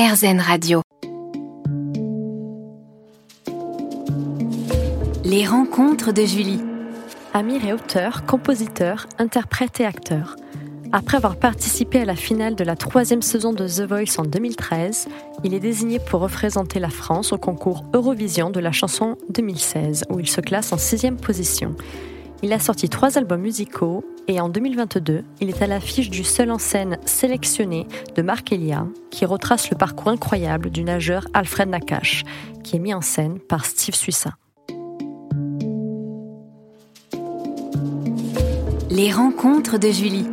RZN Radio. Les rencontres de Julie. Amir est auteur, compositeur, interprète et acteur. Après avoir participé à la finale de la troisième saison de The Voice en 2013, il est désigné pour représenter la France au concours Eurovision de la chanson 2016, où il se classe en sixième position. Il a sorti trois albums musicaux et en 2022, il est à l'affiche du seul en scène sélectionné de Marc Elia, qui retrace le parcours incroyable du nageur Alfred Nakache, qui est mis en scène par Steve Suissa. Les rencontres de Julie.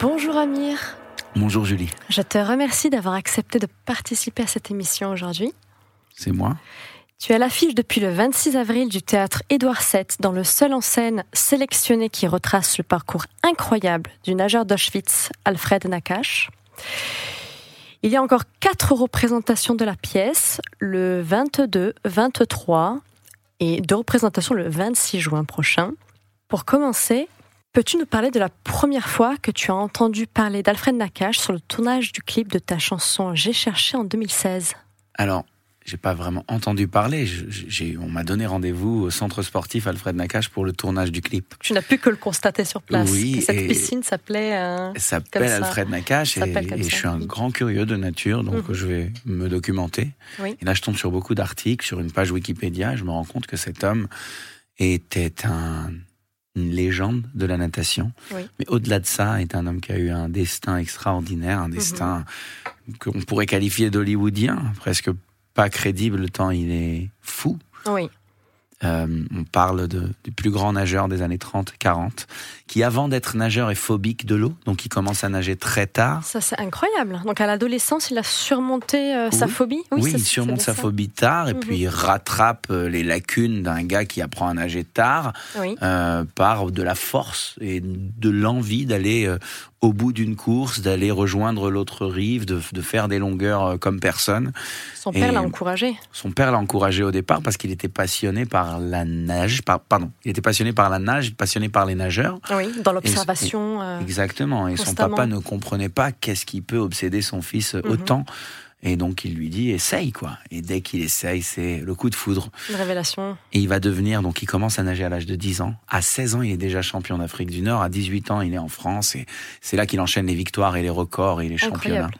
Bonjour Amir. Bonjour Julie. Je te remercie d'avoir accepté de participer à cette émission aujourd'hui. C'est moi. Tu à l'affiche depuis le 26 avril du théâtre Édouard VII dans le seul en scène sélectionné qui retrace le parcours incroyable du nageur d'Auschwitz, Alfred Nakache. Il y a encore quatre représentations de la pièce, le 22, 23 et deux représentations le 26 juin prochain. Pour commencer, peux-tu nous parler de la première fois que tu as entendu parler d'Alfred Nakache sur le tournage du clip de ta chanson J'ai cherché en 2016 Alors, j'ai pas vraiment entendu parler. J'ai, on m'a donné rendez-vous au centre sportif Alfred Nakache pour le tournage du clip. Tu n'as pu que le constater sur place. Oui, cette piscine s'appelait. Euh, s'appelle Alfred Nakache et, et je suis un grand curieux de nature, donc mhm. je vais me documenter. Et là, je tombe sur beaucoup d'articles, sur une page Wikipédia, et je me rends compte que cet homme était un, une légende de la natation. Mais au-delà de ça, est un homme qui a eu un destin extraordinaire, un mhm. destin qu'on pourrait qualifier d'hollywoodien, presque pas crédible tant il est fou. Oui. Euh, on parle de, du plus grand nageur des années 30-40, qui avant d'être nageur est phobique de l'eau, donc il commence à nager très tard. Ça c'est incroyable. Donc à l'adolescence, il a surmonté euh, sa phobie. Oui, il surmonte sa phobie tard et mhm. puis il rattrape euh, les lacunes d'un gars qui apprend à nager tard par de la force et de l'envie d'aller au bout d'une course, d'aller rejoindre l'autre rive, de, de, faire des longueurs comme personne. Son père l'a encouragé. Son père l'a encouragé au départ parce qu'il était passionné par la nage. pardon, il était passionné par la nage, passionné par les nageurs. Oui, dans l'observation. Euh, exactement. Et son papa ne comprenait pas qu'est-ce qui peut obséder son fils mhm. autant. Et donc il lui dit essaye quoi. Et dès qu'il essaye, c'est le coup de foudre. Une révélation. Et il va devenir donc il commence à nager à l'âge de 10 ans. À 16 ans, il est déjà champion d'Afrique du Nord. À 18 ans, il est en France et c'est là qu'il enchaîne les victoires et les records et les championnats.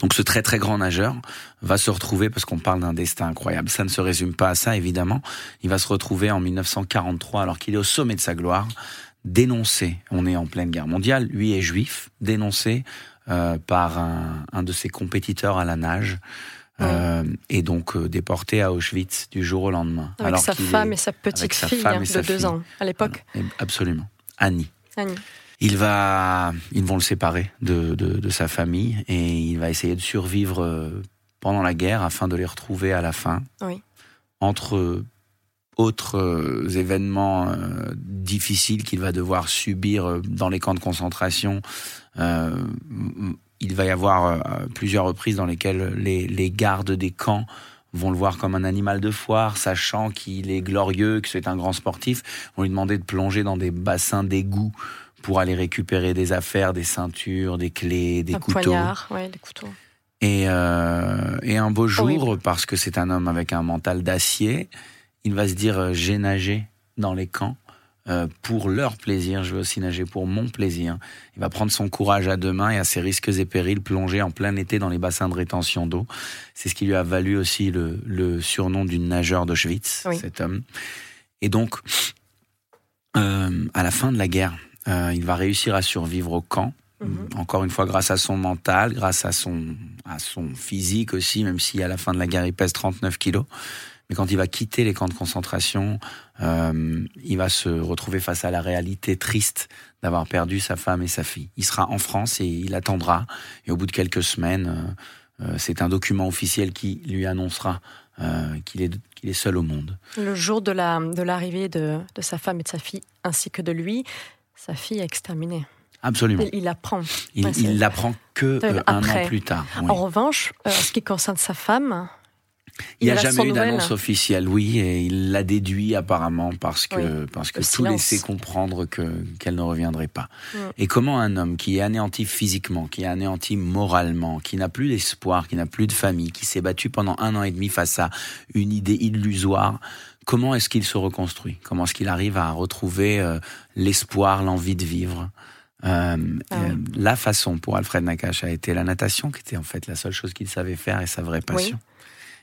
Donc ce très très grand nageur va se retrouver, parce qu'on parle d'un destin incroyable, ça ne se résume pas à ça évidemment, il va se retrouver en 1943 alors qu'il est au sommet de sa gloire, dénoncé, on est en pleine guerre mondiale, lui est juif, dénoncé euh, par un, de ses compétiteurs à la nage. Euh, et donc euh, déporté à Auschwitz du jour au lendemain. Avec sa femme et sa petite fille hein, de deux ans à l'époque. Absolument. Annie. Il va, ils vont le séparer de, de, sa famille et il va essayer de survivre pendant la guerre afin de les retrouver à la fin. Oui. Entre autres événements difficiles qu'il va devoir subir dans les camps de concentration euh, il va y avoir euh, plusieurs reprises dans lesquelles les, gardes des camps vont le voir comme un animal de foire, sachant qu'il est glorieux, que c'est un grand sportif, vont lui demander de plonger dans des bassins d'égout pour aller récupérer des affaires, des ceintures, des clés, des couteaux. Poignard, ouais, des couteaux. Et, euh, et un beau jour, parce que c'est un homme avec un mental d'acier, il va se dire j'ai nagé dans les camps euh, pour leur plaisir, je veux aussi nager pour mon plaisir. Il va prendre son courage à deux mains et à ses risques et périls plonger en plein été dans les bassins de rétention d'eau. C'est ce qui lui a valu aussi le, surnom d'une nageur d'Auschwitz, cet homme. Et donc, euh, à la fin de la guerre, euh, il va réussir à survivre au camp. Mhm. Encore une fois, grâce à son mental, grâce à son, à son physique aussi, même si à la fin de la guerre, il pèse 39 kilos. Mais quand il va quitter les camps de concentration, euh, il va se retrouver face à la réalité triste d'avoir perdu sa femme et sa fille. Il sera en France et il attendra. Et au bout de quelques semaines, euh, c'est un document officiel qui lui annoncera euh, qu'il est, est seul au monde. Le jour de, la, de l'arrivée de, de sa femme et de sa fille, ainsi que de lui, sa fille est exterminée. Absolument. Il l'apprend. Il l'apprend que un an plus tard. En revanche, ce qui concerne sa femme, Il n'y a jamais eu d'annonce officielle, oui, et il l'a déduit apparemment parce que, parce que tout laissait comprendre que, qu'elle ne reviendrait pas. Mm. Et comment un homme qui est anéanti physiquement, qui est anéanti moralement, qui n'a plus d'espoir, qui n'a plus de famille, qui s'est battu pendant un an et demi face à une idée illusoire, comment est-ce qu'il se reconstruit? Comment est-ce qu'il arrive à retrouver euh, l'espoir, l'envie de vivre? Euh, ah euh, La façon pour Alfred Nakache a été la natation, qui était en fait la seule chose qu'il savait faire et sa vraie passion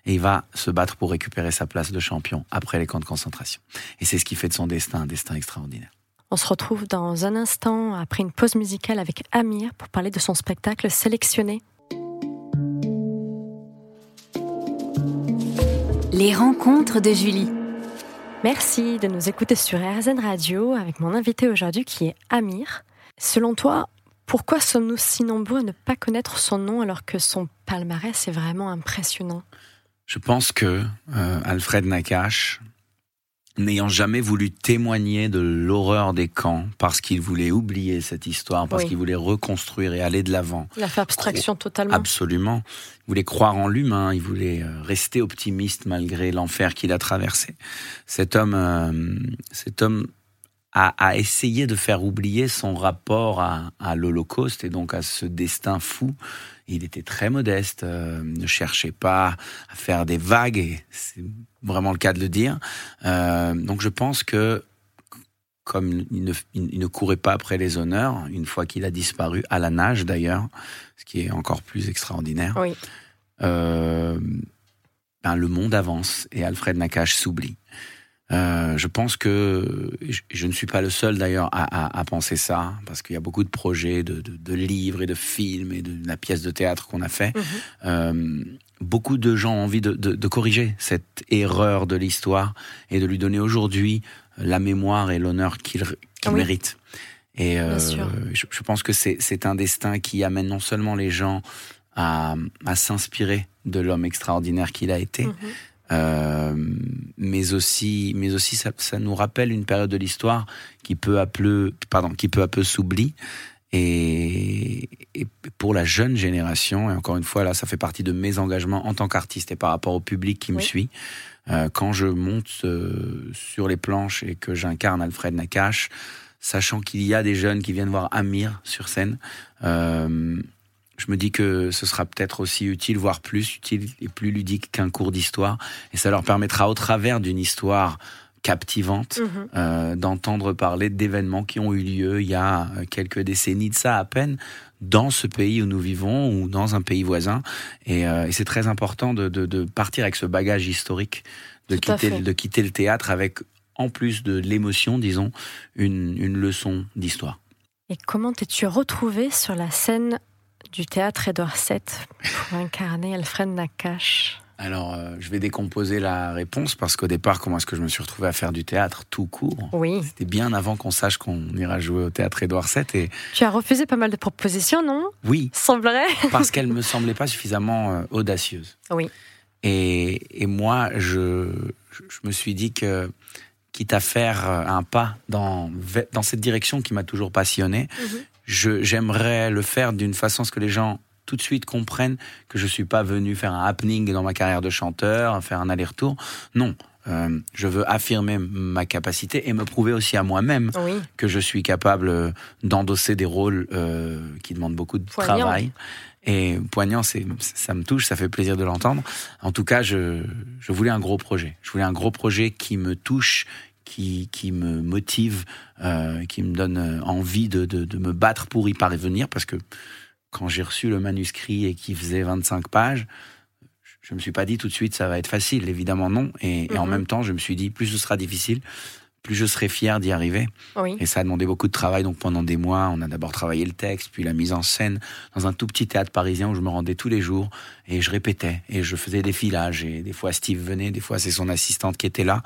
et il va se battre pour récupérer sa place de champion après les camps de concentration. Et c'est ce qui fait de son destin un destin extraordinaire. On se retrouve dans un instant après une pause musicale avec Amir pour parler de son spectacle sélectionné. Les rencontres de Julie. Merci de nous écouter sur RZN Radio avec mon invité aujourd'hui qui est Amir. Selon toi, pourquoi sommes-nous si nombreux à ne pas connaître son nom alors que son palmarès est vraiment impressionnant? Je pense que euh, Alfred Nakache, n'ayant jamais voulu témoigner de l'horreur des camps, parce qu'il voulait oublier cette histoire, parce qu'il voulait reconstruire et aller de l'avant. Il a fait abstraction totalement. Absolument. Il voulait croire en l'humain, il voulait euh, rester optimiste malgré l'enfer qu'il a traversé. Cet homme, euh, cet homme a, a, essayé de faire oublier son rapport à, à l'Holocauste et donc à ce destin fou il était très modeste, euh, ne cherchait pas à faire des vagues, et c'est vraiment le cas de le dire. Euh, donc je pense que comme il ne, il ne, courait pas après les honneurs, une fois qu'il a disparu, à la nage d'ailleurs, ce qui est encore plus extraordinaire, oui. euh, ben le monde avance et Alfred Nakache s'oublie. Euh, je pense que je, ne suis pas le seul d'ailleurs à, à, penser ça, parce qu'il y a beaucoup de projets, de, de, de, livres et de films et de, la pièce de théâtre qu'on a fait. Mhm. Euh, beaucoup de gens ont envie de, corriger cette erreur de l'histoire et de lui donner aujourd'hui la mémoire et l'honneur qu'il mérite. Et euh, je, je, pense que c'est un destin qui amène non seulement les gens à, à s'inspirer de l'homme extraordinaire qu'il a été, mhm. Euh, mais aussi, mais aussi ça, ça, nous rappelle une période de l'histoire qui peu à peu, pardon, qui peu à peu s'oublie. Et, et, pour la jeune génération, et encore une fois là, ça fait partie de mes engagements en tant qu'artiste et par rapport au public qui me suit. Euh, quand je monte euh, sur les planches et que j'incarne Alfred Nakache, sachant qu'il y a des jeunes qui viennent voir Amir sur scène, euh, je me dis que ce sera peut-être aussi utile, voire plus utile et plus ludique qu'un cours d'histoire. Et ça leur permettra, au travers d'une histoire captivante, mhm. euh, d'entendre parler d'événements qui ont eu lieu il y a quelques décennies de ça à peine dans ce pays où nous vivons ou dans un pays voisin. Et, euh, et c'est très important de, de, de, partir avec ce bagage historique, de quitter, de quitter le théâtre avec, en plus de l'émotion, disons, une, une leçon d'histoire. Et comment t'es-tu retrouvé sur la scène du théâtre Édouard VII pour incarner Alfred Nakache alors, euh, je vais décomposer la réponse parce qu'au départ, comment est-ce que je me suis retrouvé à faire du théâtre tout court? Oui. C'était bien avant qu'on sache qu'on ira jouer au théâtre Édouard VII. Et... Tu as refusé pas mal de propositions, non? Oui. Semblerait. parce qu'elles me semblaient pas suffisamment euh, audacieuses. Oui. Et, et moi, je, je, me suis dit que quitte à faire euh, un pas dans, dans cette direction qui m'a toujours passionné, mhm j'aimerais le faire d'une façon à ce que les gens tout de suite comprennent que je suis pas venu faire un happening dans ma carrière de chanteur, faire un aller-retour. Non, euh, je veux affirmer ma capacité et me prouver aussi à moi-même que je suis capable d'endosser des rôles euh, qui demandent beaucoup de travail. Et poignant, c'est, ça me touche, ça fait plaisir de l'entendre. En tout cas, je, je voulais un gros projet. Je voulais un gros projet qui me touche, qui, qui me motive, euh, qui me donne euh, envie de, de, de, me battre pour y parvenir, parce que quand j'ai reçu le manuscrit et qui faisait 25 pages, je me suis pas dit tout de suite ça va être facile, évidemment non, et, et en mhm. même temps je me suis dit plus ce sera difficile, plus je serai fier d'y arriver. Et ça a demandé beaucoup de travail. Donc pendant des mois, on a d'abord travaillé le texte, puis la mise en scène dans un tout petit théâtre parisien où je me rendais tous les jours et je répétais et je faisais des filages. Et des fois Steve venait, des fois c'est son assistante qui était là.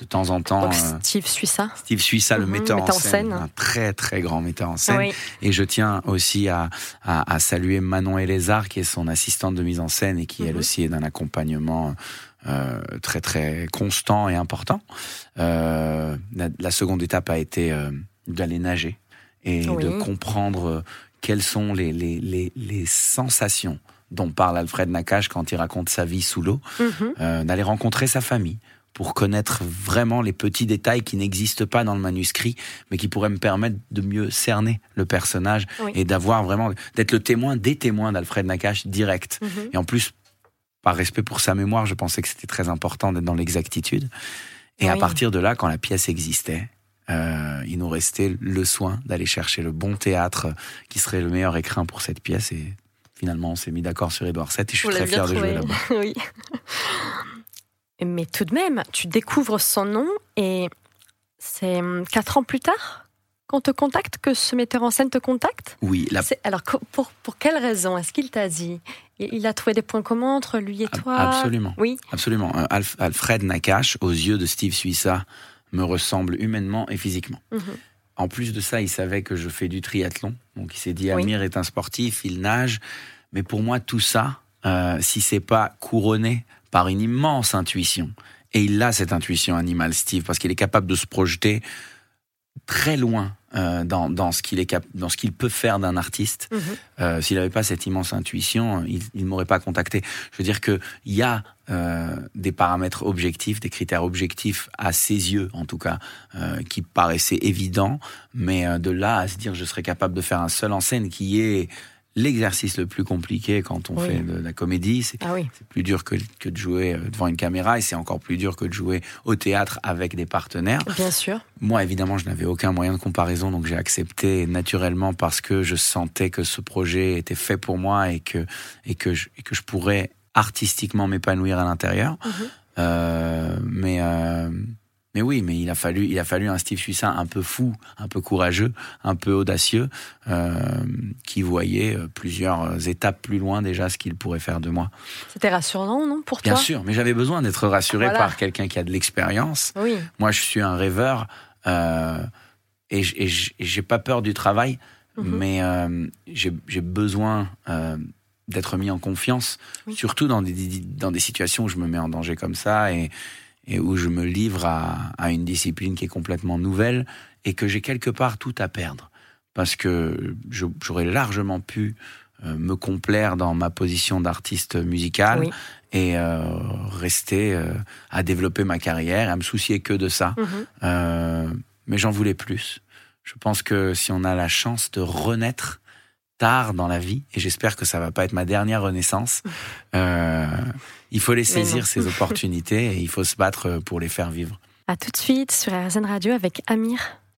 De temps en temps. Donc, euh, Steve Suissa. Steve Suissa, le mhm, metteur, en, scène, un très très grand metteur en scène. Et je tiens aussi à, à, à saluer Manon Elézard qui est son assistante de mise en scène et qui elle mhm. aussi est d'un accompagnement euh, très très constant et important. Euh, la, seconde étape a été euh, d'aller nager et de comprendre quelles sont les, les, les, les sensations dont parle Alfred Nakache quand il raconte sa vie sous l'eau, mhm. d'aller rencontrer sa famille pour connaître vraiment les petits détails qui n'existent pas dans le manuscrit, mais qui pourraient me permettre de mieux cerner le personnage et d'avoir vraiment d'être le témoin des témoins d'Alfred Nakache direct. Mhm. Et en plus, par respect pour sa mémoire, je pensais que c'était très important d'être dans l'exactitude. Et à partir de là, quand la pièce existait, euh, il nous restait le soin d'aller chercher le bon théâtre qui serait le meilleur écrin pour cette pièce. Et finalement, on s'est mis d'accord sur Édouard VII et je suis très fier de jouer là-bas. oui. Mais tout de même, tu découvres son nom et c'est hum, quatre ans plus tard qu'on te contacte, que ce metteur en scène te contacte? Oui. Alors, pour, pour quelle raison? Est-ce qu'il t'a dit? Il a trouvé des points communs entre lui et toi Absolument. Oui. Absolument. Euh, Alfred Nakache, aux yeux de Steve Suissa, me ressemble humainement et physiquement. Mhm. En plus de ça, il savait que je fais du triathlon. Donc il s'est dit, Amir est un sportif, il nage. Mais pour moi, tout ça, euh, si c'est pas couronné par une immense intuition, et il a cette intuition animale, Steve, parce qu'il est capable de se projeter très loin euh, dans, dans, ce qu'il est dans ce qu'il peut faire d'un artiste. Mhm. Euh, S'il n'avait pas cette immense intuition, il, ne m'aurait pas contacté. Je veux dire que il y a euh, des paramètres objectifs, des critères objectifs à ses yeux, en tout cas, euh, qui paraissaient évidents, mais euh, de là à se dire je serais capable de faire un seul en scène qui est l'exercice le plus compliqué quand on fait de, la comédie. Ah c'est plus dur que, que, de jouer euh, devant une caméra et c'est encore plus dur que de jouer au théâtre avec des partenaires. Bien sûr. Moi, évidemment, je n'avais aucun moyen de comparaison, donc j'ai accepté naturellement parce que je sentais que ce projet était fait pour moi et que, et que, je, et que je pourrais artistiquement m'épanouir à l'intérieur. Mhm. Euh, mais euh, mais oui, mais il a fallu, il a fallu un Steve Suissa un peu fou, un peu courageux, un peu audacieux, euh, qui voyait euh, plusieurs étapes plus loin déjà ce qu'il pourrait faire de moi. C'était rassurant, non, pour toi? Bien sûr, mais j'avais besoin d'être rassuré par quelqu'un qui a de l'expérience. Oui. Moi, je suis un rêveur euh, et j'ai pas peur du travail, mhm. mais euh, j'ai besoin euh, d'être mis en confiance, surtout dans des, dans des situations où je me mets en danger comme ça et et où je me livre à, à, une discipline qui est complètement nouvelle et que j'ai quelque part tout à perdre. Parce que j'aurais largement pu euh, me complaire dans ma position d'artiste musical et euh, rester euh, à développer ma carrière, à me soucier que de ça. Mhm. Euh, mais j'en voulais plus. Je pense que si on a la chance de renaître tard dans la vie, et j'espère que ça va pas être ma dernière renaissance, euh, il faut les saisir, ces opportunités, et il faut se battre pour les faire vivre. À tout de suite sur RZN Radio avec Amir.